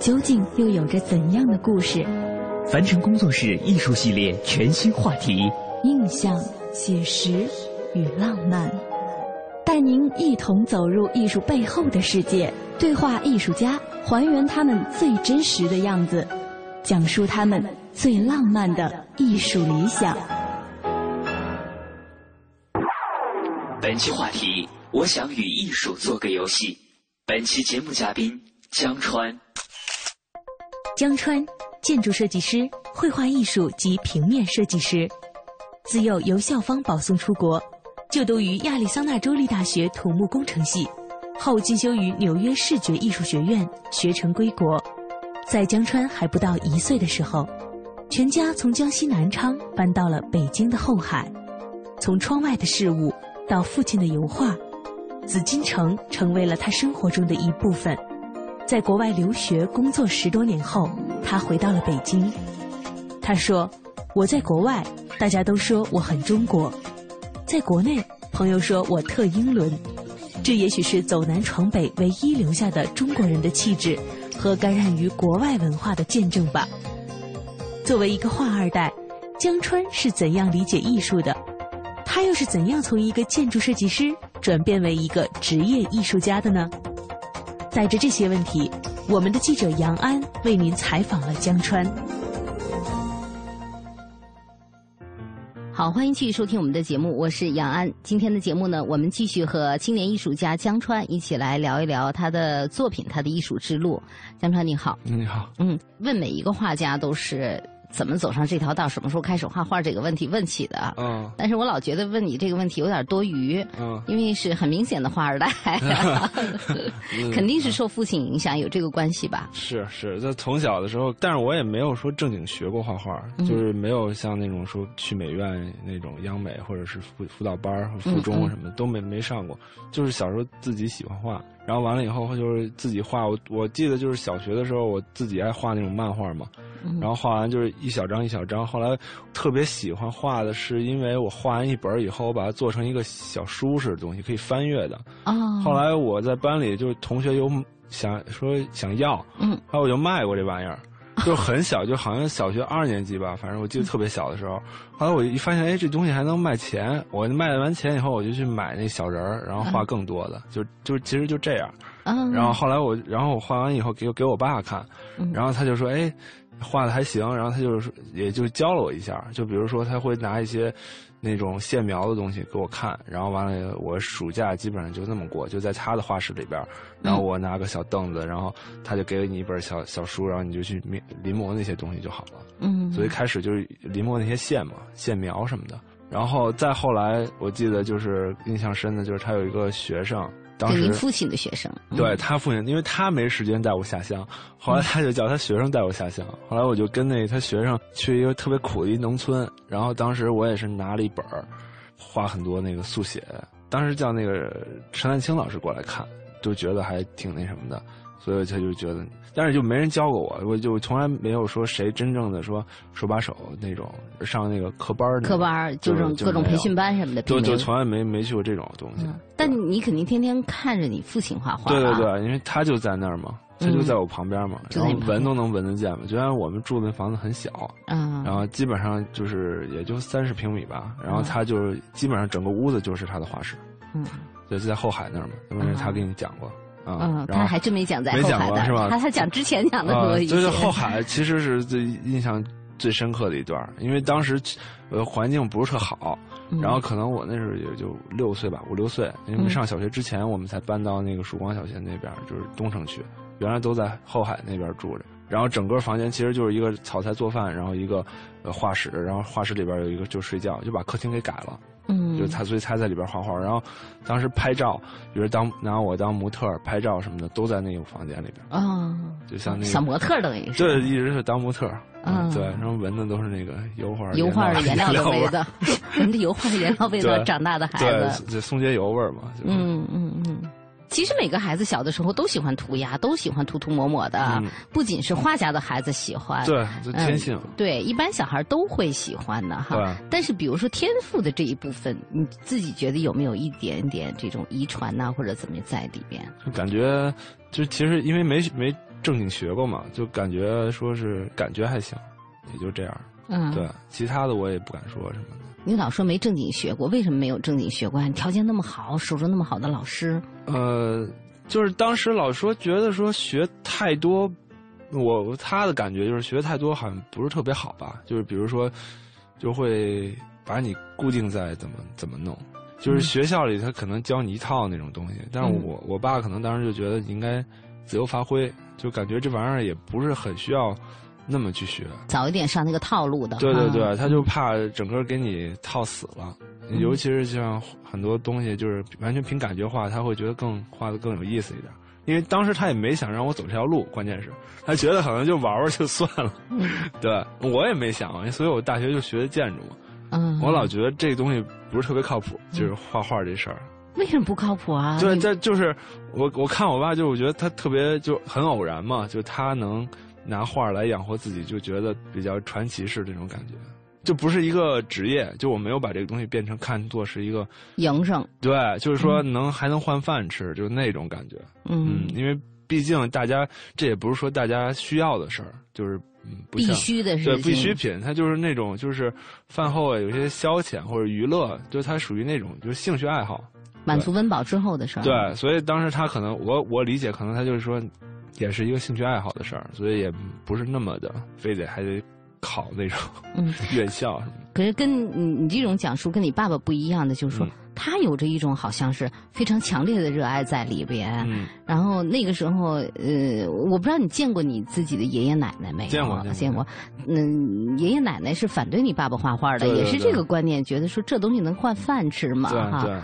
究竟又有着怎样的故事？凡尘工作室艺术系列全新话题：印象、写实与浪漫，带您一同走入艺术背后的世界，对话艺术家，还原他们最真实的样子。讲述他们最浪漫的艺术理想。本期话题：我想与艺术做个游戏。本期节目嘉宾江川。江川，建筑设计师、绘画艺术及平面设计师，自幼由校方保送出国，就读于亚利桑那州立大学土木工程系，后进修于纽约视觉艺术学院，学成归国。在江川还不到一岁的时候，全家从江西南昌搬到了北京的后海。从窗外的事物到父亲的油画，紫禁城成为了他生活中的一部分。在国外留学工作十多年后，他回到了北京。他说：“我在国外，大家都说我很中国；在国内，朋友说我特英伦。这也许是走南闯北唯一留下的中国人的气质。”和感染于国外文化的见证吧。作为一个画二代，江川是怎样理解艺术的？他又是怎样从一个建筑设计师转变为一个职业艺术家的呢？带着这些问题，我们的记者杨安为您采访了江川。好，欢迎继续收听我们的节目，我是杨安。今天的节目呢，我们继续和青年艺术家江川一起来聊一聊他的作品，他的艺术之路。江川你好，你好，嗯，问每一个画家都是。怎么走上这条道？什么时候开始画画？这个问题问起的。嗯。但是我老觉得问你这个问题有点多余。嗯。因为是很明显的画二代，肯定是受父亲影响，有这个关系吧？是是，在从小的时候，但是我也没有说正经学过画画，就是没有像那种说去美院那种央美或者是辅辅导班、附中什么都没没上过，就是小时候自己喜欢画。然后完了以后就是自己画，我我记得就是小学的时候我自己爱画那种漫画嘛，然后画完就是一小张一小张。后来特别喜欢画的是，因为我画完一本以后，我把它做成一个小书式的东西，可以翻阅的。哦。后来我在班里就是同学有想说想要，嗯，后来我就卖过这玩意儿。就很小，就好像小学二年级吧，反正我记得特别小的时候。后来我一发现，哎，这东西还能卖钱。我卖完钱以后，我就去买那小人儿，然后画更多的，就就其实就这样。然后后来我，然后我画完以后给给我爸看，然后他就说，哎，画的还行。然后他就是也就教了我一下，就比如说他会拿一些。那种线描的东西给我看，然后完了，我暑假基本上就那么过，就在他的画室里边，然后我拿个小凳子，然后他就给了你一本小小书，然后你就去临临摹那些东西就好了。嗯，所以开始就是临摹那些线嘛，线描什么的。然后再后来，我记得就是印象深的就是他有一个学生。当时您父亲的学生，对他父亲，因为他没时间带我下乡，后来他就叫他学生带我下乡。后来我就跟那他学生去一个特别苦的一农村，然后当时我也是拿了一本儿，画很多那个速写。当时叫那个陈丹青老师过来看，就觉得还挺那什么的。所以他就觉得，但是就没人教过我，我就从来没有说谁真正的说手把手那种上那个课班儿。课班儿就是各种培训班什么的，就就从来没没去过这种东西。但你肯定天天看着你父亲画画。对对对，因为他就在那儿嘛，他就在我旁边嘛，然后闻都能闻得见嘛。就像我们住的房子很小，嗯，然后基本上就是也就三十平米吧，然后他就基本上整个屋子就是他的画室，嗯，就在后海那儿嘛，因为他给你讲过。啊。他还真没讲在后海的是吧？他他讲之前讲的多一些。就是后海其实是最印象最深刻的一段，因为当时呃环境不是特好，然后可能我那时候也就六岁吧，五六岁，因为上小学之前我们才搬到那个曙光小学那边，就是东城区，原来都在后海那边住着。然后整个房间其实就是一个炒菜做饭，然后一个呃画室，然后画室里边有一个就睡觉，就把客厅给改了。嗯，就他所以他在里边画画，然后当时拍照，比如当拿我当模特拍照什么的，都在那个房间里边。啊，就像那个小模特等于是。对，一直是当模特。嗯，对，然后闻的都是那个油画油画的颜料 的味道，闻着油画颜料味道 长大的孩子，对，松节油味嘛。嗯。其实每个孩子小的时候都喜欢涂鸦，都喜欢涂涂抹抹的，不仅是画家的孩子喜欢，对，天性。对，一般小孩都会喜欢的哈。但是比如说天赋的这一部分，你自己觉得有没有一点点这种遗传呐，或者怎么在里边？就感觉，就其实因为没没正经学过嘛，就感觉说是感觉还行，也就这样。嗯，对，其他的我也不敢说什么的。你老说没正经学过，为什么没有正经学过？你条件那么好，手着那么好的老师。呃，就是当时老说觉得说学太多，我他的感觉就是学太多好像不是特别好吧？就是比如说，就会把你固定在怎么怎么弄，就是学校里他可能教你一套那种东西，但是我我爸可能当时就觉得你应该自由发挥，就感觉这玩意儿也不是很需要。那么去学，早一点上那个套路的。对对对，他就怕整个给你套死了，尤其是像很多东西就是完全凭感觉画，他会觉得更画的更有意思一点。因为当时他也没想让我走这条路，关键是他觉得好像就玩玩就算了。对，我也没想，所以我大学就学的建筑嘛。嗯，我老觉得这个东西不是特别靠谱，就是画画这事儿。为什么不靠谱啊？对，这就是我我看我爸，就我觉得他特别就很偶然嘛，就他能。拿画来养活自己，就觉得比较传奇式这种感觉，就不是一个职业，就我没有把这个东西变成看作是一个营生，对，就是说能还能换饭吃，就是那种感觉，嗯，因为毕竟大家这也不是说大家需要的事儿，就是必须的，对，必需品，它就是那种就是饭后有些消遣或者娱乐，就它属于那种就是兴趣爱好，满足温饱之后的事儿，对，所以当时他可能我我理解，可能他就是说。也是一个兴趣爱好的事儿，所以也不是那么的非得还得考那种 院校什么。可是跟你你这种讲述跟你爸爸不一样的，就是说他有着一种好像是非常强烈的热爱在里边。嗯。然后那个时候，呃，我不知道你见过你自己的爷爷奶奶没有？见过，见过。嗯，爷爷奶奶是反对你爸爸画画的，也是这个观念，觉得说这东西能换饭吃嘛？哈。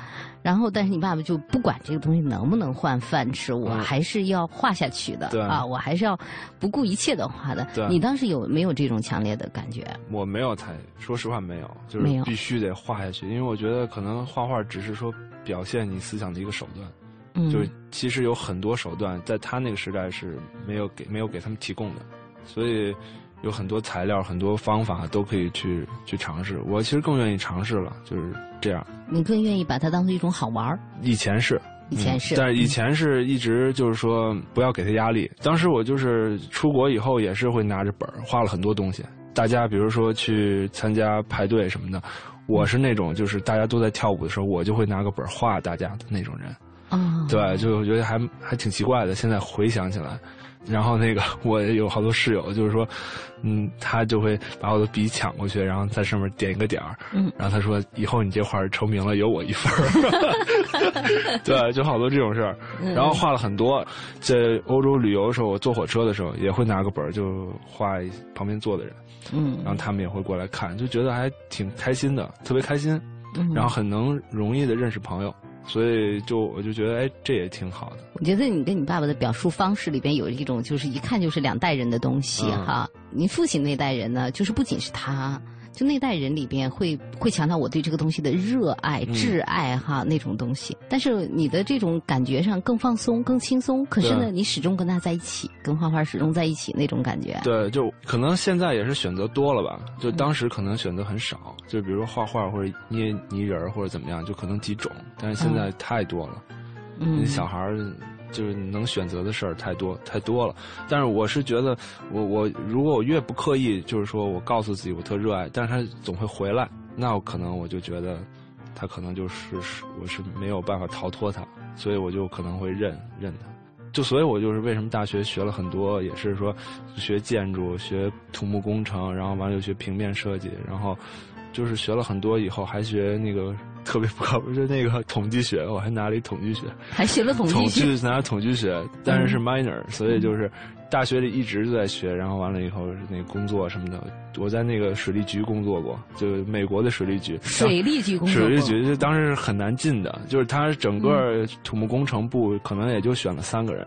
然后，但是你爸爸就不管这个东西能不能换饭吃，我还是要画下去的啊！我还是要不顾一切的画的。你当时有没有这种强烈的感觉？我没有，太说实话没有，就是必须得画下去，因为我觉得可能画画只是说表现你思想的一个手段，就是其实有很多手段在他那个时代是没有给没有给他们提供的，所以。有很多材料，很多方法都可以去去尝试。我其实更愿意尝试了，就是这样。你更愿意把它当做一种好玩儿？以前是，以前是，但是以前是一直就是说不要给他压力。当时我就是出国以后也是会拿着本儿画了很多东西。大家比如说去参加派对什么的，我是那种就是大家都在跳舞的时候，我就会拿个本儿画大家的那种人。啊，对，就我觉得还还挺奇怪的。现在回想起来。然后那个我有好多室友，就是说，嗯，他就会把我的笔抢过去，然后在上面点一个点儿，嗯，然后他说以后你这画成名了，有我一份儿，对，就好多这种事儿。然后画了很多，在欧洲旅游的时候，我坐火车的时候也会拿个本儿就画旁边坐的人，嗯，然后他们也会过来看，就觉得还挺开心的，特别开心，嗯，然后很能容易的认识朋友。所以就我就觉得，哎，这也挺好的。我觉得你跟你爸爸的表述方式里边有一种，就是一看就是两代人的东西哈。你父亲那代人呢，就是不仅是他。就那代人里边会会强调我对这个东西的热爱、挚爱哈那种东西，但是你的这种感觉上更放松、更轻松。可是呢，你始终跟他在一起，跟画画始终在一起那种感觉。对，就可能现在也是选择多了吧，就当时可能选择很少，就比如说画画或者捏泥人或者怎么样，就可能几种，但是现在太多了。嗯，小孩儿。就是能选择的事儿太多太多了，但是我是觉得，我我如果我越不刻意，就是说我告诉自己我特热爱，但是他总会回来，那我可能我就觉得，他可能就是是我是没有办法逃脱他，所以我就可能会认认他。就所以，我就是为什么大学学了很多，也是说学建筑、学土木工程，然后完了又学平面设计，然后就是学了很多以后，还学那个特别不靠谱，就那个统计学，我还拿了一统计学，还学了统计学，拿统计学，但是是 minor，所以就是。大学里一直就在学，然后完了以后那工作什么的，我在那个水利局工作过，就美国的水利局。水利局工作。水利局就当时是很难进的，就是他整个土木工程部可能也就选了三个人，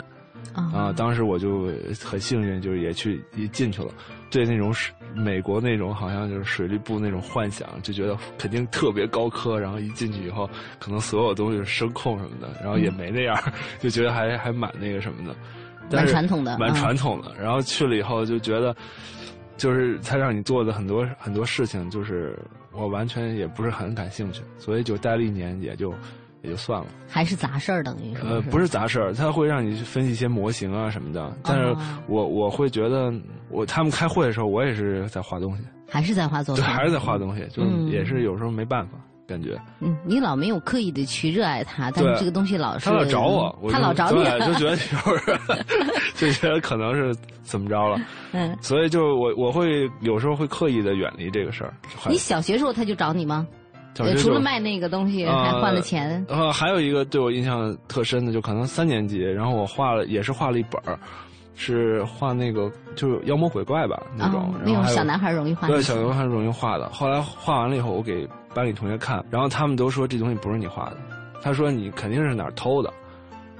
啊，当时我就很幸运，就是也去也进去了，对那种水美国那种好像就是水利部那种幻想，就觉得肯定特别高科，然后一进去以后，可能所有东西声控什么的，然后也没那样，就觉得还还蛮那个什么的。蛮传统的，蛮传统的。然后去了以后就觉得，就是他让你做的很多很多事情，就是我完全也不是很感兴趣，所以就待了一年，也就也就算了。还是杂事儿等于呃，不是杂事儿，他会让你去分析一些模型啊什么的。但是我我会觉得，我他们开会的时候，我也是在画东西，还是在画作品，对，还是在画东西，就是也是有时候没办法。感觉，嗯，你老没有刻意的去热爱它，但是这个东西老是他老找我，他老找你，就觉得 就是 就觉得可能是怎么着了，嗯，所以就我我会有时候会刻意的远离这个事儿。你小学时候他就找你吗？除了卖那个东西，还换了钱。呃，还有一个对我印象特深的，就可能三年级，然后我画了，也是画了一本儿。是画那个就是妖魔鬼怪吧那种，那种小男孩容易画。对，小男孩容易画的。后来画完了以后，我给班里同学看，然后他们都说这东西不是你画的。他说你肯定是哪儿偷的。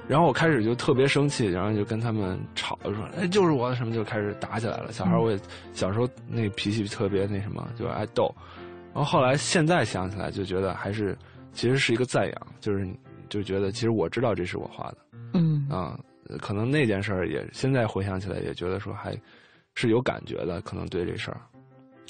然后我开始就特别生气，然后就跟他们吵，就说哎就是我什么，就开始打起来了。小孩我也小时候那脾气特别那什么，就爱斗。然后后来现在想起来就觉得还是其实是一个赞扬，就是就觉得其实我知道这是我画的。嗯啊。可能那件事儿也现在回想起来也觉得说还是有感觉的，可能对这事儿。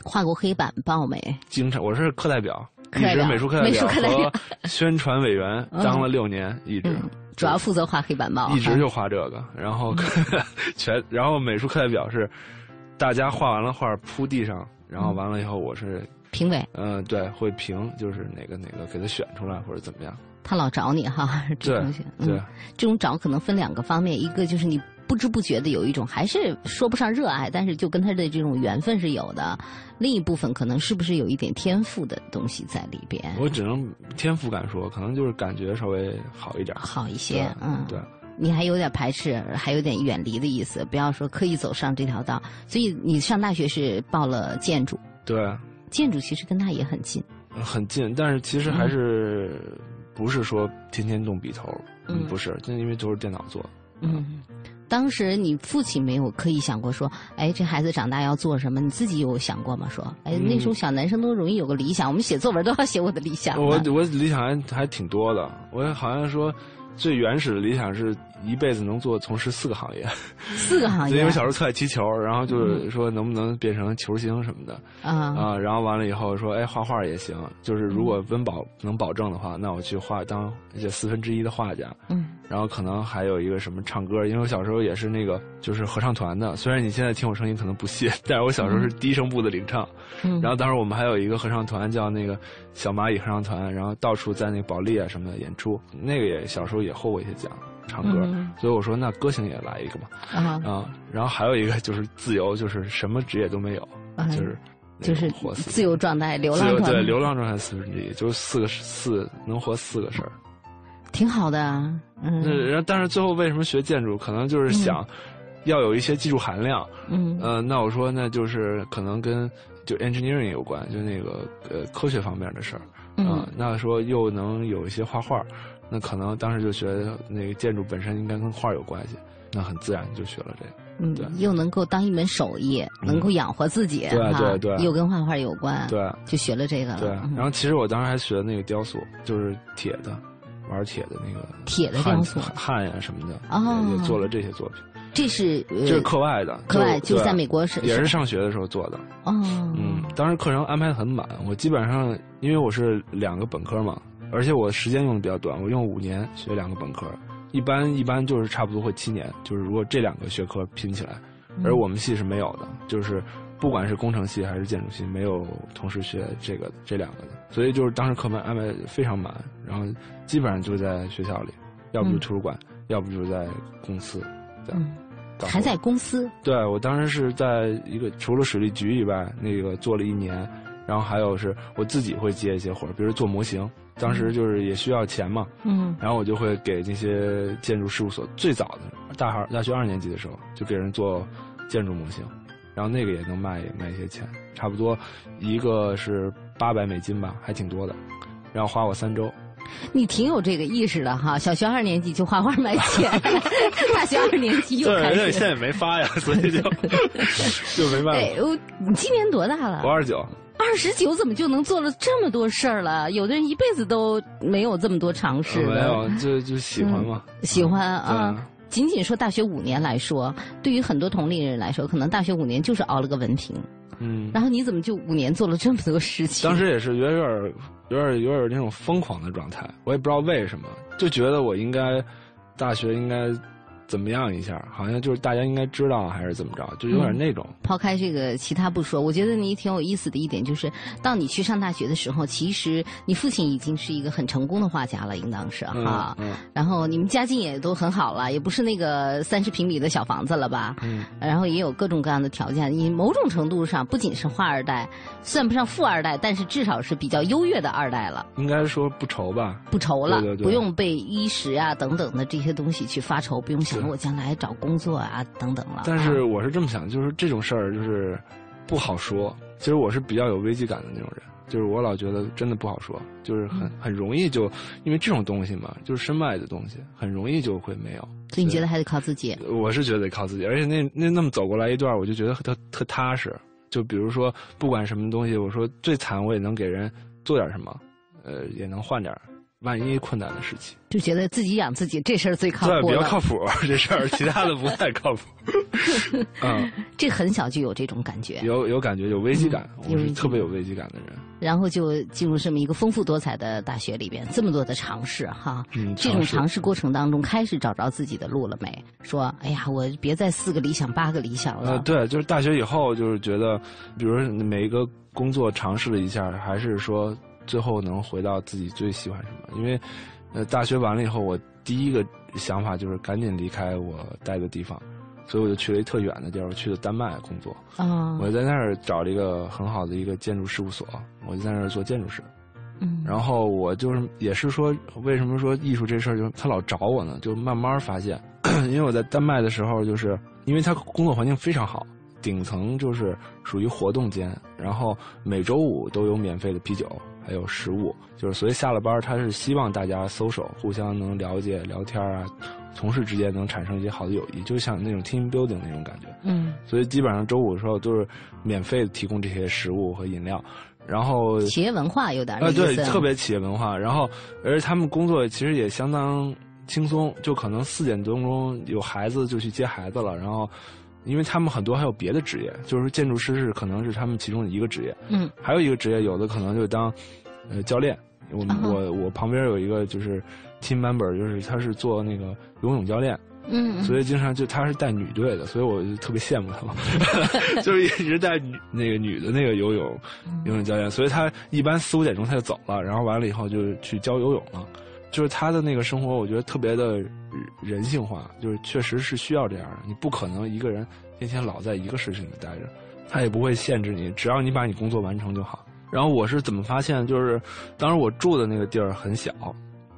画过黑板报没？经常，我是课代表，一直美术课代表和宣传委员当了六年，一直主要负责画黑板报，一直就画这个。然后 全，然后美术课代表是大家画完了画铺地上，然后完了以后我是评委。嗯，对，会评，就是哪个哪个给他选出来或者怎么样。他老找你哈，这东西，对，这种找可能分两个方面，一个就是你不知不觉的有一种，还是说不上热爱，但是就跟他的这种缘分是有的；另一部分可能是不是有一点天赋的东西在里边。我只能天赋敢说，可能就是感觉稍微好一点，好一些，嗯，对。你还有点排斥，还有点远离的意思，不要说刻意走上这条道。所以你上大学是报了建筑，对，建筑其实跟他也很近，很近，但是其实还是。不是说天天动笔头，嗯，不是，就因为都是电脑做。嗯，当时你父亲没有刻意想过说，哎，这孩子长大要做什么？你自己有想过吗？说，哎，那时候小男生都容易有个理想，我们写作文都要写我的理想。我我理想还还挺多的，我好像说。最原始的理想是一辈子能做从事四个行业，四个行业。因为小时候特爱踢球，然后就是说能不能变成球星什么的啊啊，然后完了以后说哎画画也行，就是如果温饱能保证的话，那我去画当这四分之一的画家。嗯，然后可能还有一个什么唱歌，因为我小时候也是那个就是合唱团的，虽然你现在听我声音可能不屑，但是我小时候是低声部的领唱。嗯，然后当时我们还有一个合唱团叫那个小蚂蚁合唱团，然后到处在那个保利啊什么的演出，那个也小时候。也获过一些奖，唱歌，所以我说那歌星也来一个吧。啊，然后还有一个就是自由，就是什么职业都没有，就是就是自由状态，流浪对流浪状态四分之一，就是四个四能活四个事儿，挺好的。啊嗯，然后但是最后为什么学建筑？可能就是想要有一些技术含量。嗯，呃，那我说那就是可能跟就 engineering 有关，就那个呃科学方面的事儿。嗯，那说又能有一些画画。那可能当时就觉得那个建筑本身应该跟画有关系，那很自然就学了这个。嗯，对，又能够当一门手艺，能够养活自己，对对对，又跟画画有关，对，就学了这个。对，然后其实我当时还学那个雕塑，就是铁的，玩铁的那个铁的雕塑，焊呀什么的，哦，也做了这些作品。这是这是课外的，课外就在美国是也是上学的时候做的。哦，嗯，当时课程安排的很满，我基本上因为我是两个本科嘛。而且我时间用的比较短，我用五年学两个本科，一般一般就是差不多会七年。就是如果这两个学科拼起来，而我们系是没有的，就是不管是工程系还是建筑系，没有同时学这个这两个的。所以就是当时课本安排非常满，然后基本上就在学校里，要不就图书馆，要不就是在公司，这样。还在公司？对，我当时是在一个除了水利局以外，那个做了一年，然后还有是我自己会接一些活儿，比如做模型。当时就是也需要钱嘛，嗯，然后我就会给那些建筑事务所最早的大孩大学二年级的时候就给人做建筑模型，然后那个也能卖卖一些钱，差不多一个是八百美金吧，还挺多的，然后花我三周。你挺有这个意识的哈，小学二年级就画画卖钱，大学二年级又开始。对，现在也没发呀，所以就 就没办法。我你今年多大了？我二十九。二十九怎么就能做了这么多事儿了？有的人一辈子都没有这么多尝试。没有，就就喜欢嘛。喜欢啊！仅仅说大学五年来说，对于很多同龄人来说，可能大学五年就是熬了个文凭。嗯。然后你怎么就五年做了这么多事情？当时也是有点、有点、有点那种疯狂的状态，我也不知道为什么，就觉得我应该大学应该。怎么样一下？好像就是大家应该知道，还是怎么着？就有点那种。抛开这个其他不说，我觉得你挺有意思的一点就是，到你去上大学的时候，其实你父亲已经是一个很成功的画家了，应当是哈。嗯。然后你们家境也都很好了，也不是那个三十平米的小房子了吧？嗯。然后也有各种各样的条件，你某种程度上不仅是画二代，算不上富二代，但是至少是比较优越的二代了。应该说不愁吧？不愁了，对对对，不用被衣食啊等等的这些东西去发愁，不用想。我将来找工作啊，等等了。但是我是这么想，就是这种事儿就是不好说。其实我是比较有危机感的那种人，就是我老觉得真的不好说，就是很很容易就因为这种东西嘛，就是身外的东西，很容易就会没有。所以你觉得还得靠自己？我是觉得得靠自己，而且那那那么走过来一段，我就觉得特特踏实。就比如说，不管什么东西，我说最惨我也能给人做点什么，呃，也能换点。万一困难的事情，就觉得自己养自己这事儿最靠谱。对，比较靠谱这事儿，其他的不太靠谱。嗯，这很小就有这种感觉，有有感觉，有危机感，我是特别有危机感的人。然后就进入这么一个丰富多彩的大学里边，这么多的尝试哈。嗯，这种尝试过程当中，开始找着自己的路了没？说，哎呀，我别再四个理想八个理想了。呃，对，就是大学以后，就是觉得，比如每一个工作尝试了一下，还是说。最后能回到自己最喜欢什么？因为，呃，大学完了以后，我第一个想法就是赶紧离开我待的地方，所以我就去了一特远的地儿，我去了丹麦工作。啊！我在那儿找了一个很好的一个建筑事务所，我就在那儿做建筑师。嗯。然后我就是也是说，为什么说艺术这事儿就他老找我呢？就慢慢发现，因为我在丹麦的时候，就是因为他工作环境非常好。顶层就是属于活动间，然后每周五都有免费的啤酒，还有食物，就是所以下了班他是希望大家搜手互相能了解聊天啊，同事之间能产生一些好的友谊，就像那种 team building 那种感觉。嗯，所以基本上周五的时候都是免费提供这些食物和饮料，然后企业文化有点啊，对，特别企业文化。然后而且他们工作其实也相当轻松，就可能四点多钟有孩子就去接孩子了，然后。因为他们很多还有别的职业，就是建筑师是可能是他们其中的一个职业。嗯，还有一个职业，有的可能就当，呃，教练。我我我旁边有一个就是 team member，就是他是做那个游泳教练。嗯，所以经常就他是带女队的，所以我就特别羡慕他嘛，就是一直带女那个女的那个游泳游泳教练，所以他一般四五点钟他就走了，然后完了以后就去教游泳了。就是他的那个生活，我觉得特别的人性化，就是确实是需要这样的。你不可能一个人天天老在一个事情里待着，他也不会限制你，只要你把你工作完成就好。然后我是怎么发现？就是当时我住的那个地儿很小，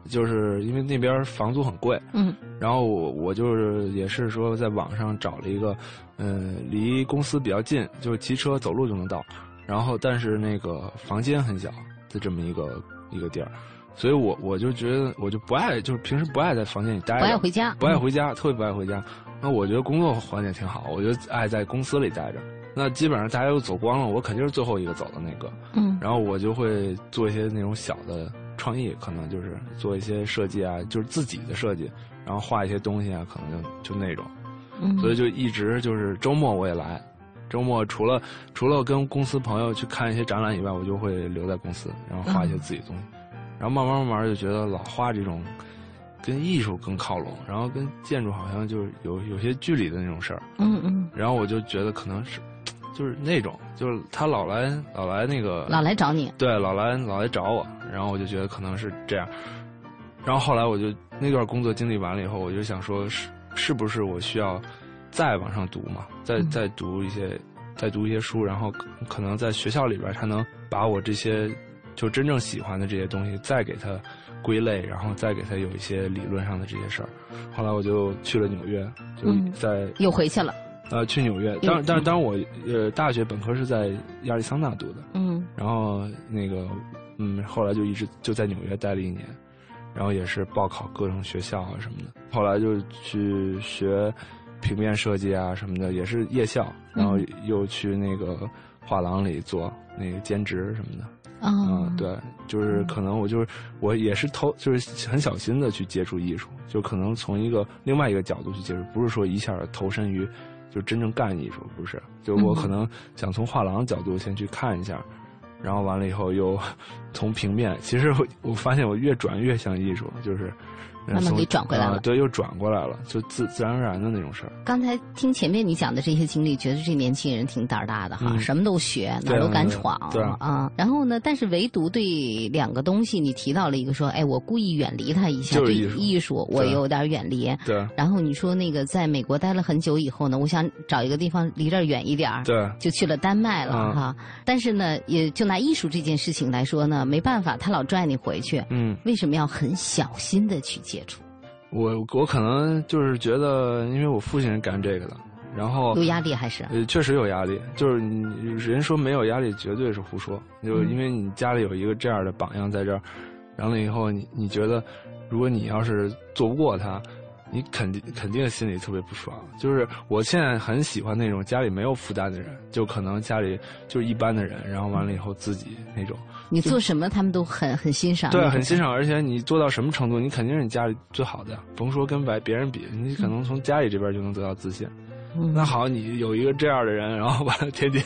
就是因为那边房租很贵。嗯。然后我我就是也是说在网上找了一个，嗯，离公司比较近，就是骑车走路就能到。然后但是那个房间很小的这么一个一个地儿。所以，我我就觉得，我就不爱，就是平时不爱在房间里待着，不爱回家，不爱回家，特别不爱回家。那我觉得工作环境挺好，我就爱在公司里待着。那基本上大家都走光了，我肯定是最后一个走的那个。嗯。然后我就会做一些那种小的创意，可能就是做一些设计啊，就是自己的设计，然后画一些东西啊，可能就就那种。嗯。所以就一直就是周末我也来，周末除了除了跟公司朋友去看一些展览以外，我就会留在公司，然后画一些自己东西。然后慢慢慢慢就觉得老画这种，跟艺术更靠拢，然后跟建筑好像就有有些距离的那种事儿。嗯嗯。然后我就觉得可能是，就是那种，就是他老来老来那个。老来找你。对，老来老来找我，然后我就觉得可能是这样。然后后来我就那段工作经历完了以后，我就想说，是是不是我需要再往上读嘛？再再读一些，再读一些书，然后可能在学校里边他能把我这些就真正喜欢的这些东西再给他归类，然后再给他有一些理论上的这些事儿。后来我就去了纽约，就在又回去了。呃，去纽约，当当当我呃大学本科是在亚利桑那读的，嗯，然后那个嗯后来就一直就在纽约待了一年，然后也是报考各种学校啊什么的，后来就去学平面设计啊什么的，也是夜校，然后又去那个画廊里做那个兼职什么的，啊，对，就是可能我就是我也是偷就是很小心的去接触艺术，就可能从一个另外一个角度去接触，不是说一下投身于。就真正干艺术不是，就我可能想从画廊角度先去看一下，然后完了以后又 从平面，其实我发现我越转越像艺术，就是。慢慢给转回来了，对，又转过来了，就自自然而然的那种事儿。刚才听前面你讲的这些经历，觉得这年轻人挺胆儿大的哈，什么都学，哪都敢闯啊。然后呢，但是唯独对两个东西，你提到了一个说，哎，我故意远离他一下，对艺术，我有点远离。对。然后你说那个在美国待了很久以后呢，我想找一个地方离这儿远一点儿，对，就去了丹麦了哈。但是呢，也就拿艺术这件事情来说呢，没办法，他老拽你回去。嗯。为什么要很小心的去？接触，我我可能就是觉得，因为我父亲是干这个的，然后有压力还是？呃，确实有压力。就是你人说没有压力，绝对是胡说。就因为你家里有一个这样的榜样在这儿，完了以后，你你觉得，如果你要是做不过他。你肯定肯定心里特别不爽，就是我现在很喜欢那种家里没有负担的人，就可能家里就是一般的人，然后完了以后自己那种。你做什么他们都很很欣赏。对，很欣赏，而且你做到什么程度，你肯定是你家里最好的，甭说跟别别人比，你可能从家里这边就能得到自信。那好，你有一个这样的人，然后完了天天，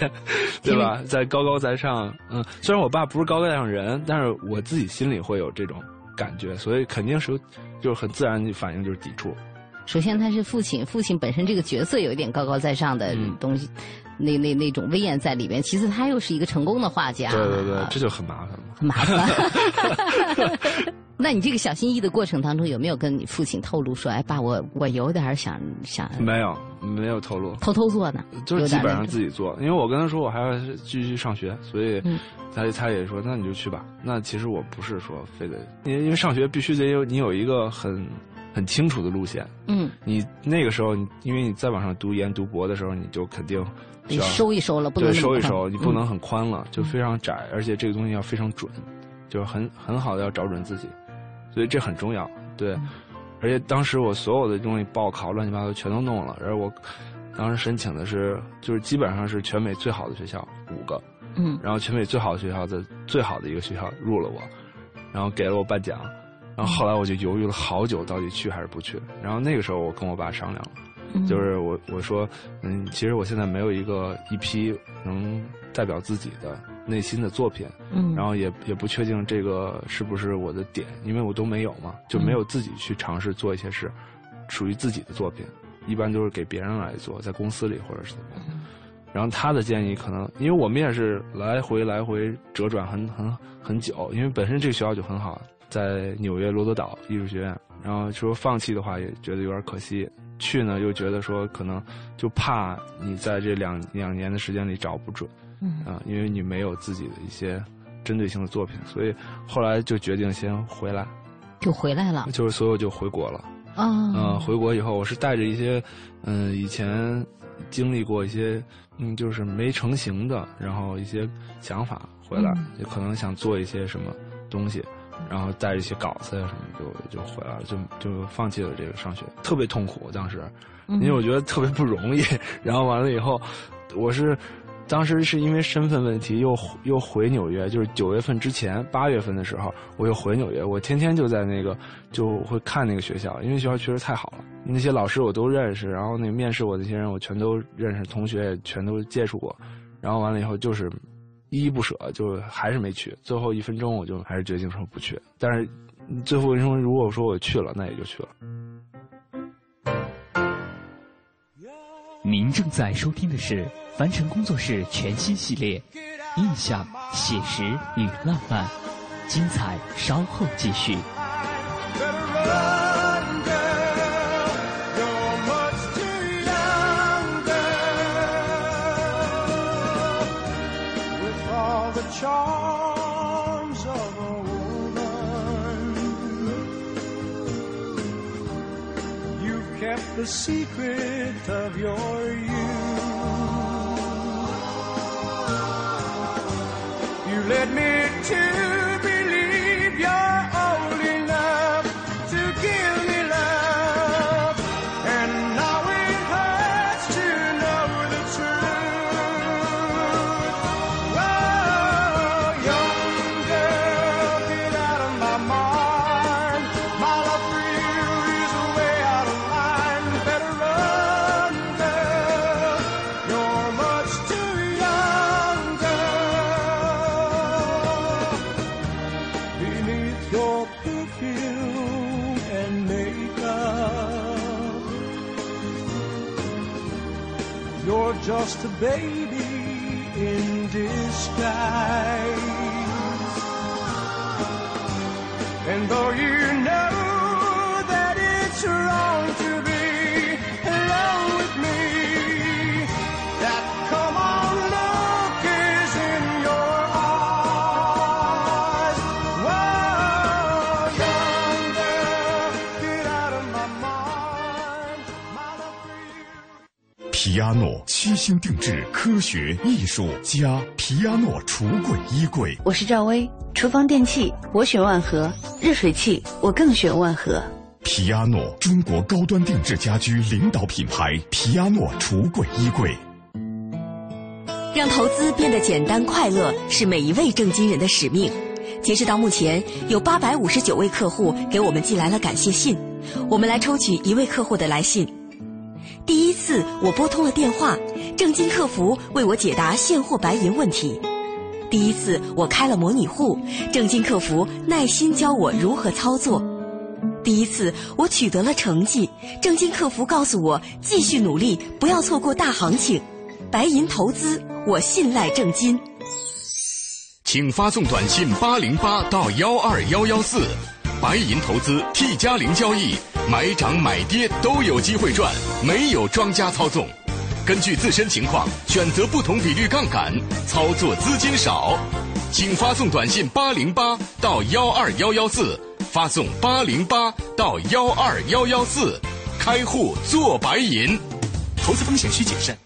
对吧，在高高在上。嗯，虽然我爸不是高高在上人，但是我自己心里会有这种。感觉，所以肯定是，就是很自然的反应就是抵触。首先他是父亲，父亲本身这个角色有一点高高在上的东西，那那那种威严在里面。其次他又是一个成功的画家，对对对，这就很麻烦了。很麻烦。那你这个小心翼翼的过程当中，有没有跟你父亲透露说，哎，爸，我我有点想想？没有，没有透露。偷偷做呢？就是基本上自己做，因为我跟他说我还要继续上学，所以他他也说那你就去吧。那其实我不是说非得，因为因为上学必须得有你有一个很很清楚的路线。嗯。你那个时候，因为你在网上读研读博的时候，你就肯定得收一收了，不能收一收，你不能很宽了，就非常窄，而且这个东西要非常准，就是很很好的要找准自己。所以这很重要，对，而且当时我所有的东西报考乱七八糟全都弄了，而我当时申请的是就是基本上是全美最好的学校五个，嗯，然后全美最好的学校的最好的一个学校入了我，然后给了我颁奖，然后后来我就犹豫了好久，到底去还是不去。然后那个时候我跟我爸商量了，就是我我说，嗯，其实我现在没有一个一批能代表自己的。内心的作品，嗯，然后也也不确定这个是不是我的点，因为我都没有嘛，就没有自己去尝试做一些事，属于自己的作品，一般都是给别人来做，在公司里或者是怎么样。然后他的建议可能，因为我们也是来回来回折转很很很久，因为本身这个学校就很好，在纽约罗德岛艺术学院，然后说放弃的话也觉得有点可惜，去呢又觉得说可能就怕你在这两两年的时间里找不准。嗯。啊，因为你没有自己的一些针对性的作品，所以后来就决定先回来，就回来了，就是所有就回国了。啊，嗯，回国以后，我是带着一些，嗯，以前经历过一些，嗯，就是没成型的，然后一些想法回来，也可能想做一些什么东西，然后带着一些稿子呀什么，就就回来了，就就放弃了这个上学，特别痛苦当时，因为我觉得特别不容易，然后完了以后，我是。当时是因为身份问题，又又回纽约，就是九月份之前，八月份的时候，我又回纽约。我天天就在那个，就会看那个学校，因为学校确实太好了，那些老师我都认识，然后那面试我那些人我全都认识，同学也全都接触过。然后完了以后就是依依不舍，就还是没去。最后一分钟我就还是决定说不去。但是最后一分钟如果说我去了，那也就去了。您正在收听的是。凡尘工作室全新系列，印象、写实与浪漫，精彩稍后继续。The secret of your youth. You led me to baby you. Piano 七星定制，科学艺术家皮亚诺橱柜衣柜。我是赵薇，厨房电器我选万和，热水器我更选万和。皮亚诺，中国高端定制家居领导品牌。皮亚诺橱柜衣柜，让投资变得简单快乐，是每一位正金人的使命。截止到目前，有八百五十九位客户给我们寄来了感谢信，我们来抽取一位客户的来信。第一次我拨通了电话，正金客服为我解答现货白银问题。第一次我开了模拟户，正金客服耐心教我如何操作。第一次我取得了成绩，正金客服告诉我继续努力，不要错过大行情。白银投资，我信赖正金。请发送短信八零八到幺二幺幺四，白银投资 T 加零交易。买涨买跌都有机会赚，没有庄家操纵，根据自身情况选择不同比率杠杆，操作资金少，请发送短信八零八到幺二幺幺四，发送八零八到幺二幺幺四，开户做白银，投资风险需谨慎。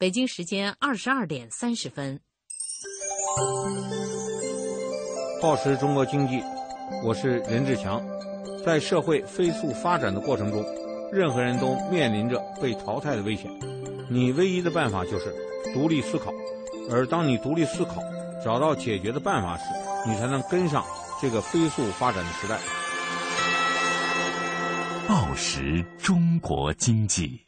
北京时间二十二点三十分。报时中国经济，我是任志强。在社会飞速发展的过程中，任何人都面临着被淘汰的危险。你唯一的办法就是独立思考，而当你独立思考，找到解决的办法时，你才能跟上这个飞速发展的时代。报时中国经济。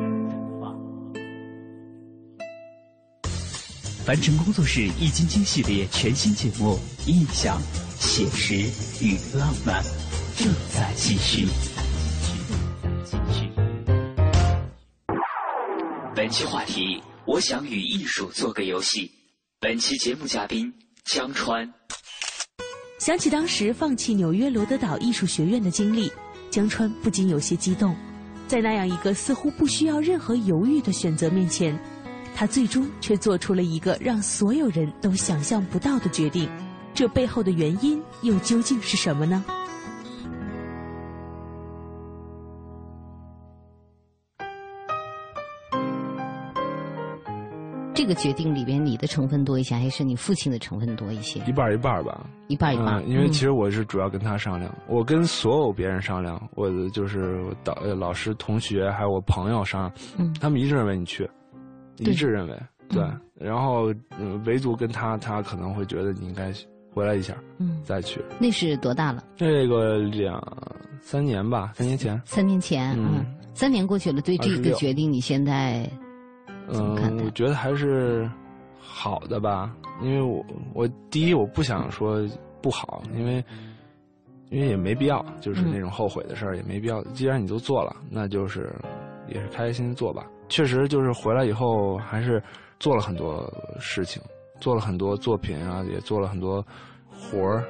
凡尘工作室易筋经系列全新节目《印象、写实与浪漫》正在继续。本期话题：我想与艺术做个游戏。本期节目嘉宾江川。想起当时放弃纽约罗德岛艺术学院的经历，江川不禁有些激动。在那样一个似乎不需要任何犹豫的选择面前，他最终却做出了一个让所有人都想象不到的决定。这背后的原因又究竟是什么呢？这个决定里边，你的成分多一些，还是你父亲的成分多一些？一半一半吧，一半一半。因为其实我是主要跟他商量，我跟所有别人商量，我的就是导老师、同学还有我朋友商量，他们一致认为你去，一致认为对。然后唯独跟他，他可能会觉得你应该回来一下，嗯，再去。那是多大了？这个两三年吧，三年前。三年前，嗯，三年过去了，对这个决定，你现在？嗯，我觉得还是好的吧，因为我我第一我不想说不好，因为因为也没必要，就是那种后悔的事儿也没必要。既然你都做了，那就是也是开开心心做吧。确实就是回来以后还是做了很多事情，做了很多作品啊，也做了很多活儿，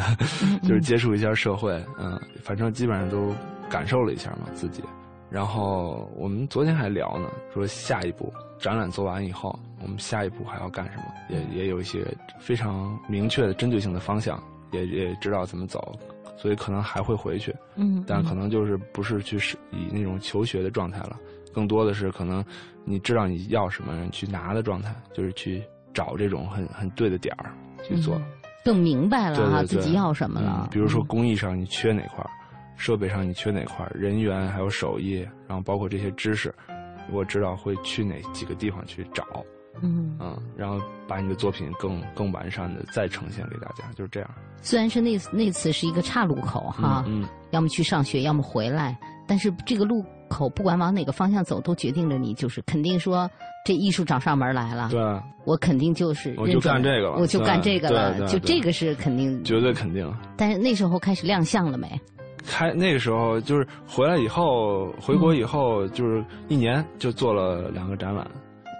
就是接触一下社会，嗯，反正基本上都感受了一下嘛自己。然后我们昨天还聊呢，说下一步展览做完以后，我们下一步还要干什么？也也有一些非常明确的针对性的方向，也也知道怎么走，所以可能还会回去。嗯，但可能就是不是去是以那种求学的状态了，更多的是可能你知道你要什么，去拿的状态，就是去找这种很很对的点儿去做，更明白了哈自己要什么了。比如说工艺上你缺哪块儿。设备上你缺哪块？人员还有手艺，然后包括这些知识，我知道会去哪几个地方去找，嗯嗯，然后把你的作品更更完善的再呈现给大家，就是这样。虽然是那那次是一个岔路口哈，嗯，要么去上学，要么回来，但是这个路口不管往哪个方向走，都决定着你就是肯定说这艺术找上门来了。对，我肯定就是我就干这个了，我就干这个了，就这个是肯定，绝对肯定。但是那时候开始亮相了没？开那个时候就是回来以后，回国以后就是一年就做了两个展览，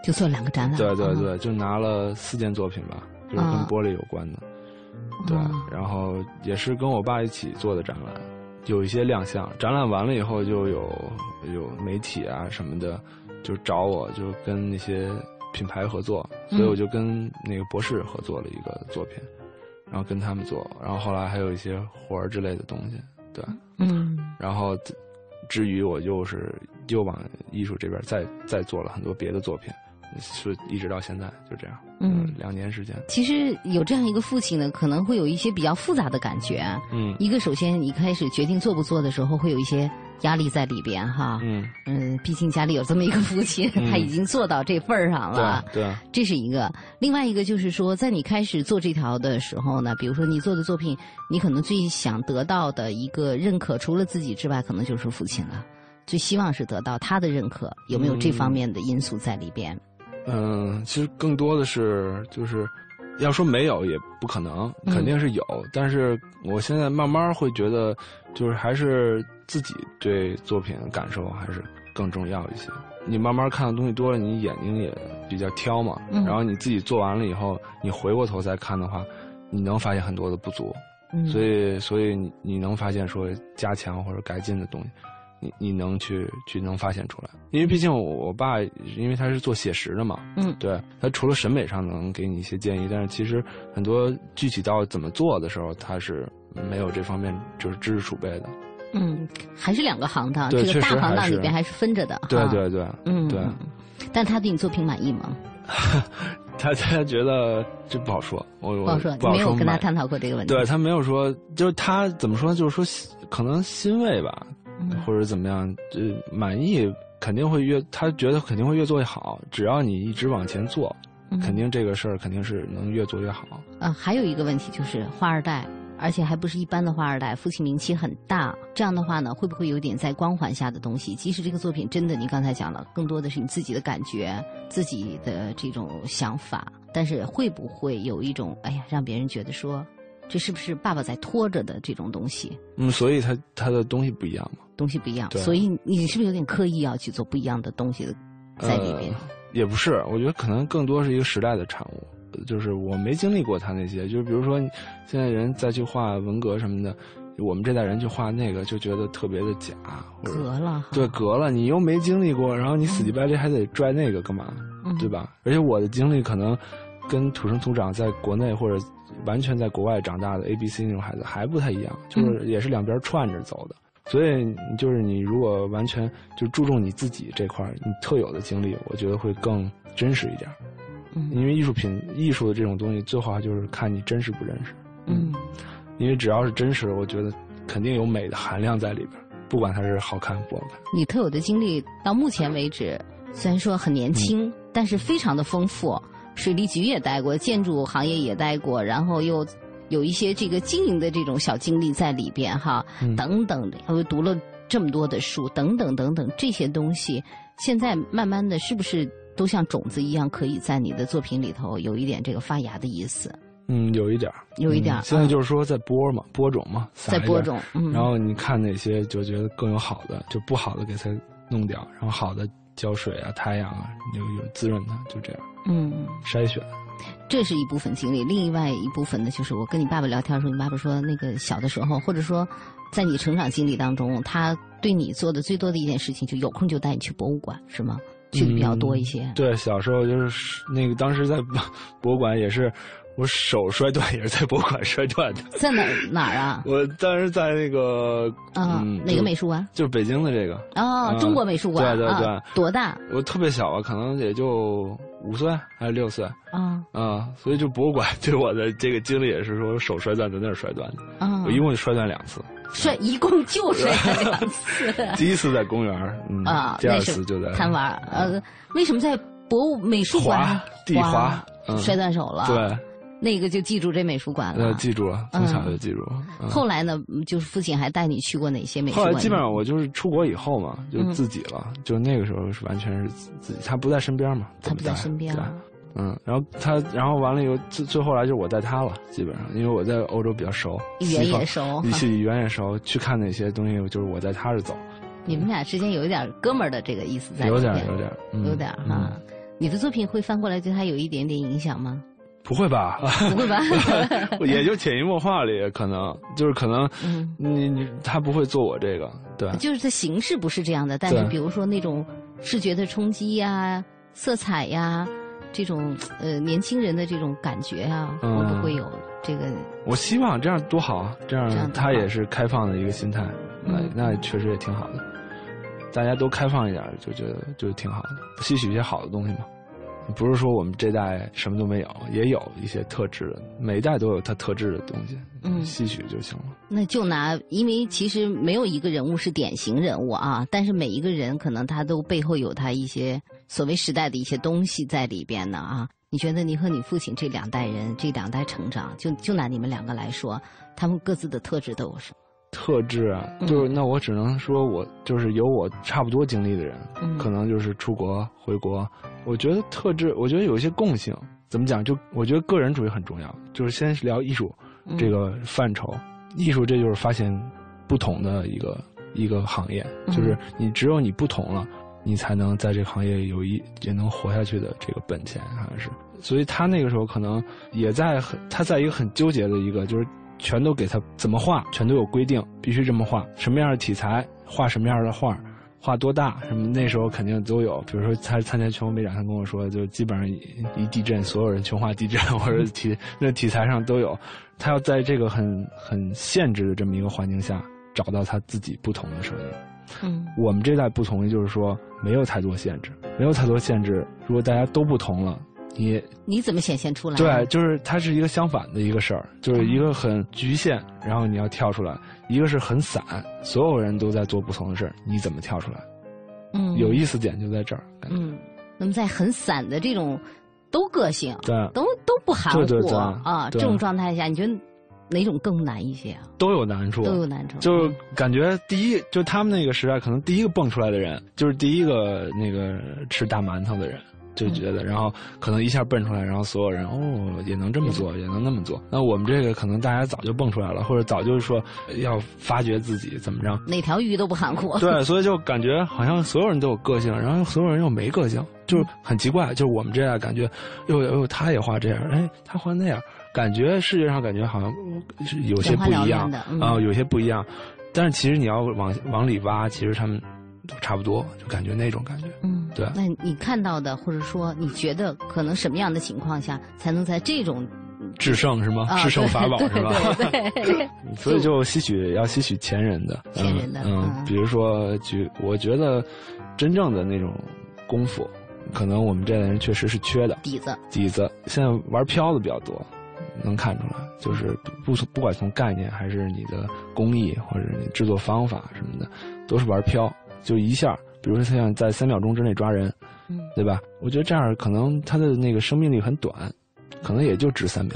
就做两个展览。对对对，就拿了四件作品吧，就是跟玻璃有关的。对，然后也是跟我爸一起做的展览，有一些亮相。展览完了以后，就有有媒体啊什么的，就找我就跟那些品牌合作，所以我就跟那个博士合作了一个作品，然后跟他们做，然后后来还有一些活儿之类的东西。对，嗯，然后至于我又是又往艺术这边再再做了很多别的作品，是一直到现在就这样，嗯，两年时间。其实有这样一个父亲呢，可能会有一些比较复杂的感觉，嗯，一个首先你开始决定做不做的时候会有一些。压力在里边哈，嗯嗯，毕竟家里有这么一个父亲，他已经做到这份儿上了，对，这是一个。另外一个就是说，在你开始做这条的时候呢，比如说你做的作品，你可能最想得到的一个认可，除了自己之外，可能就是父亲了。最希望是得到他的认可，有没有这方面的因素在里边？嗯，其实更多的是就是，要说没有也不可能，肯定是有。但是我现在慢慢会觉得，就是还是。自己对作品的感受还是更重要一些。你慢慢看的东西多了，你眼睛也比较挑嘛。然后你自己做完了以后，你回过头再看的话，你能发现很多的不足。所以，所以你你能发现说加强或者改进的东西，你你能去去能发现出来。因为毕竟我爸，因为他是做写实的嘛。嗯。对他除了审美上能给你一些建议，但是其实很多具体到怎么做的时候，他是没有这方面就是知识储备的。嗯，还是两个行当，这个大行当里边还是分着的。对对对，嗯对。但他对你作品满意吗？他他觉得这不好说，我不好说，你没有跟他探讨过这个问题。对他没有说，就是他怎么说，就是说可能欣慰吧，或者怎么样，这满意肯定会越，他觉得肯定会越做越好。只要你一直往前做，肯定这个事儿肯定是能越做越好。啊，还有一个问题就是花二代。而且还不是一般的花二代，父亲名气很大。这样的话呢，会不会有点在光环下的东西？即使这个作品真的，你刚才讲了，更多的是你自己的感觉、自己的这种想法，但是会不会有一种哎呀，让别人觉得说，这是不是爸爸在拖着的这种东西？嗯，所以他他的东西不一样嘛，东西不一样，所以你是不是有点刻意要去做不一样的东西在里边？也不是，我觉得可能更多是一个时代的产物。就是我没经历过他那些，就是比如说现在人再去画文革什么的，我们这代人去画那个就觉得特别的假，隔了，对，隔了，你又没经历过，然后你死乞白赖还得拽那个干嘛，对吧？而且我的经历可能跟土生土长在国内或者完全在国外长大的 A B C 那种孩子还不太一样，就是也是两边串着走的，所以就是你如果完全就注重你自己这块你特有的经历，我觉得会更真实一点。因为艺术品、艺术的这种东西，最好就是看你真实不真实。嗯，因为只要是真实，我觉得肯定有美的含量在里边，不管它是好看不好看。你特有的经历到目前为止，虽然说很年轻，但是非常的丰富。水利局也待过，建筑行业也待过，然后又有一些这个经营的这种小经历在里边哈，等等，又读了这么多的书，等等等等，这些东西现在慢慢的是不是？都像种子一样，可以在你的作品里头有一点这个发芽的意思。嗯，有一点有一点现在就是说在播嘛，播种嘛，在播种。嗯。然后你看哪些就觉得更有好的，就不好的给它弄掉，然后好的浇水啊、太阳啊，有有滋润它，就这样。嗯。筛选。这是一部分经历，另外一部分呢，就是我跟你爸爸聊天的时候，你爸爸说，那个小的时候，或者说在你成长经历当中，他对你做的最多的一件事情，就有空就带你去博物馆，是吗？去的比较多一些。对，小时候就是那个，当时在博物馆也是，我手摔断也是在博物馆摔断的。在哪哪儿啊？我当时在那个嗯，哪个美术馆？就是北京的这个。哦，中国美术馆。对对对。多大？我特别小啊，可能也就五岁还是六岁。啊啊，所以就博物馆 对我的这个经历也是说手摔断在那儿摔断的。啊。我一共就摔断两次。摔一共就摔两次，第一次在公园啊，第二次就在贪玩呃，为什么在博物美术馆地滑摔断手了？对，那个就记住这美术馆了。记住了，从小就记住。后来呢，就是父亲还带你去过哪些美术馆？后来基本上我就是出国以后嘛，就自己了。就那个时候是完全是自己，他不在身边嘛，他不在身边。嗯，然后他，然后完了以后，最最后来就是我带他了，基本上，因为我在欧洲比较熟，语言也熟，语系语言也熟，去看那些东西，就是我带他着走。你们俩之间有一点哥们儿的这个意思在有点，有点，有点哈。你的作品会翻过来对他有一点点影响吗？不会吧？不会吧？也就潜移默化里，可能就是可能，你你他不会做我这个，对。就是它形式不是这样的，但是比如说那种视觉的冲击呀、色彩呀。这种呃年轻人的这种感觉啊，会不会有这个？我希望这样多好啊！这样他也是开放的一个心态，那那确实也挺好的。大家都开放一点，就觉得就挺好的，吸取一些好的东西嘛。不是说我们这代什么都没有，也有一些特质的，每一代都有它特质的东西，嗯，吸取就行了。那就拿，因为其实没有一个人物是典型人物啊，但是每一个人可能他都背后有他一些所谓时代的一些东西在里边呢啊。你觉得你和你父亲这两代人，这两代成长，就就拿你们两个来说，他们各自的特质都有什么？特质啊，就是那我只能说我就是有我差不多经历的人，可能就是出国回国。我觉得特质，我觉得有一些共性。怎么讲？就我觉得个人主义很重要。就是先聊艺术这个范畴，艺术这就是发现不同的一个一个行业。就是你只有你不同了，你才能在这个行业有一也能活下去的这个本钱，好像是。所以他那个时候可能也在很他在一个很纠结的一个，就是全都给他怎么画，全都有规定，必须这么画，什么样的题材画什么样的画。画多大？什么那时候肯定都有。比如说他参加全国美展，他跟我说，就基本上一地震，所有人全画地震或者题那题材上都有。他要在这个很很限制的这么一个环境下，找到他自己不同的声音。嗯，我们这代不同意，就是说没有太多限制，没有太多限制。如果大家都不同了。你你怎么显现出来？对，就是它是一个相反的一个事儿，就是一个很局限，然后你要跳出来；一个是很散，所有人都在做不同的事儿，你怎么跳出来？嗯，有意思点就在这儿。嗯，那么在很散的这种都个性，对，都都不含糊啊，这种状态下，你觉得哪种更难一些啊？都有难处，都有难处。就感觉第一，就他们那个时代，可能第一个蹦出来的人，就是第一个那个吃大馒头的人。就觉得，然后可能一下蹦出来，然后所有人哦也能这么做，也能那么做。那我们这个可能大家早就蹦出来了，或者早就是说要发掘自己怎么着，哪条鱼都不含糊。对，所以就感觉好像所有人都有个性，然后所有人又没个性，就是很奇怪。就是我们这样感觉，又又他也画这样，哎，他画那样，感觉视觉上感觉好像有些不一样啊，有些不一样。但是其实你要往往里挖，其实他们。都差不多，就感觉那种感觉。嗯，对。那你看到的，或者说你觉得可能什么样的情况下才能在这种制胜是吗？制胜法宝是吧？对。所以就吸取要吸取前人的，前人的。嗯，比如说，举我觉得真正的那种功夫，可能我们这代人确实是缺的底子。底子现在玩漂的比较多，能看出来，就是不不管从概念还是你的工艺或者你制作方法什么的，都是玩飘。就一下，比如说他想在三秒钟之内抓人，嗯，对吧？我觉得这样可能他的那个生命力很短，可能也就值三秒。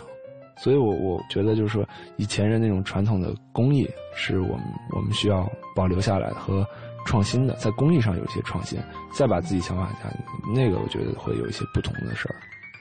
所以我我觉得就是说，以前人那种传统的工艺，是我们我们需要保留下来的和创新的，在工艺上有一些创新，再把自己想法加那个我觉得会有一些不同的事儿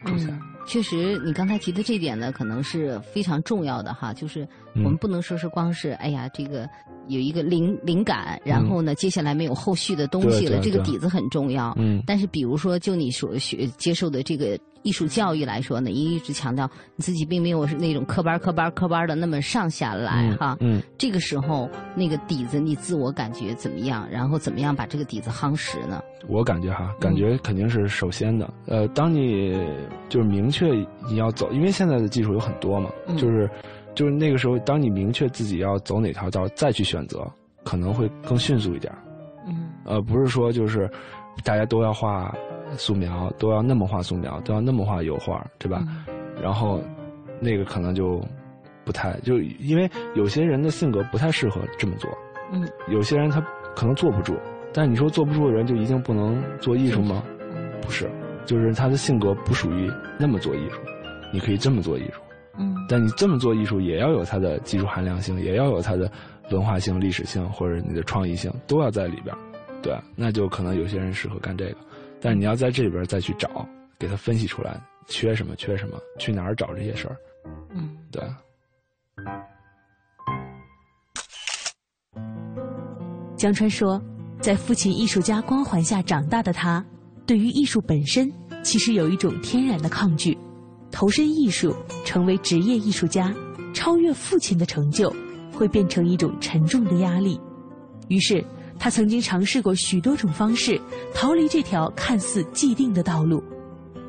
出现。确实，你刚才提的这点呢，可能是非常重要的哈。就是我们不能说是光是哎呀，这个有一个灵灵感，然后呢，接下来没有后续的东西了。这个底子很重要。嗯。但是，比如说，就你所学接受的这个艺术教育来说呢，你一直强调你自己并没有是那种科班、科班、科班的那么上下来哈。嗯。这个时候，那个底子你自我感觉怎么样？然后怎么样把这个底子夯实呢？我感觉哈，感觉肯定是首先的。呃，当你就是明。确你要走，因为现在的技术有很多嘛，就是，就是那个时候，当你明确自己要走哪条道，再去选择，可能会更迅速一点。嗯，呃，不是说就是大家都要画素描，都要那么画素描，都要那么画油画，对吧？然后那个可能就不太，就因为有些人的性格不太适合这么做。嗯，有些人他可能坐不住，但你说坐不住的人就一定不能做艺术吗？不是。就是他的性格不属于那么做艺术，你可以这么做艺术，嗯，但你这么做艺术也要有它的技术含量性，也要有它的文化性、历史性或者你的创意性都要在里边，对，那就可能有些人适合干这个，但是你要在这里边再去找，给他分析出来缺什么缺什么，去哪儿找这些事儿，嗯，对。江川说，在父亲艺术家光环下长大的他。对于艺术本身，其实有一种天然的抗拒。投身艺术，成为职业艺术家，超越父亲的成就，会变成一种沉重的压力。于是，他曾经尝试过许多种方式，逃离这条看似既定的道路。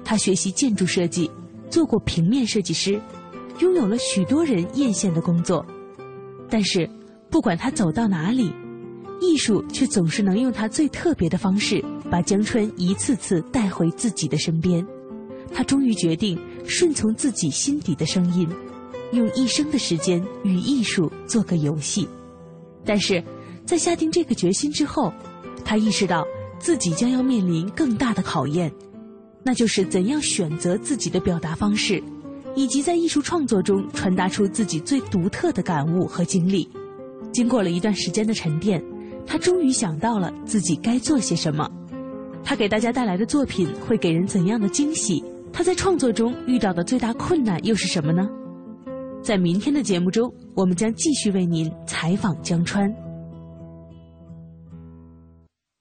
他学习建筑设计，做过平面设计师，拥有了许多人艳羡的工作。但是，不管他走到哪里，艺术却总是能用他最特别的方式。把江春一次次带回自己的身边，他终于决定顺从自己心底的声音，用一生的时间与艺术做个游戏。但是，在下定这个决心之后，他意识到自己将要面临更大的考验，那就是怎样选择自己的表达方式，以及在艺术创作中传达出自己最独特的感悟和经历。经过了一段时间的沉淀，他终于想到了自己该做些什么。他给大家带来的作品会给人怎样的惊喜？他在创作中遇到的最大困难又是什么呢？在明天的节目中，我们将继续为您采访江川。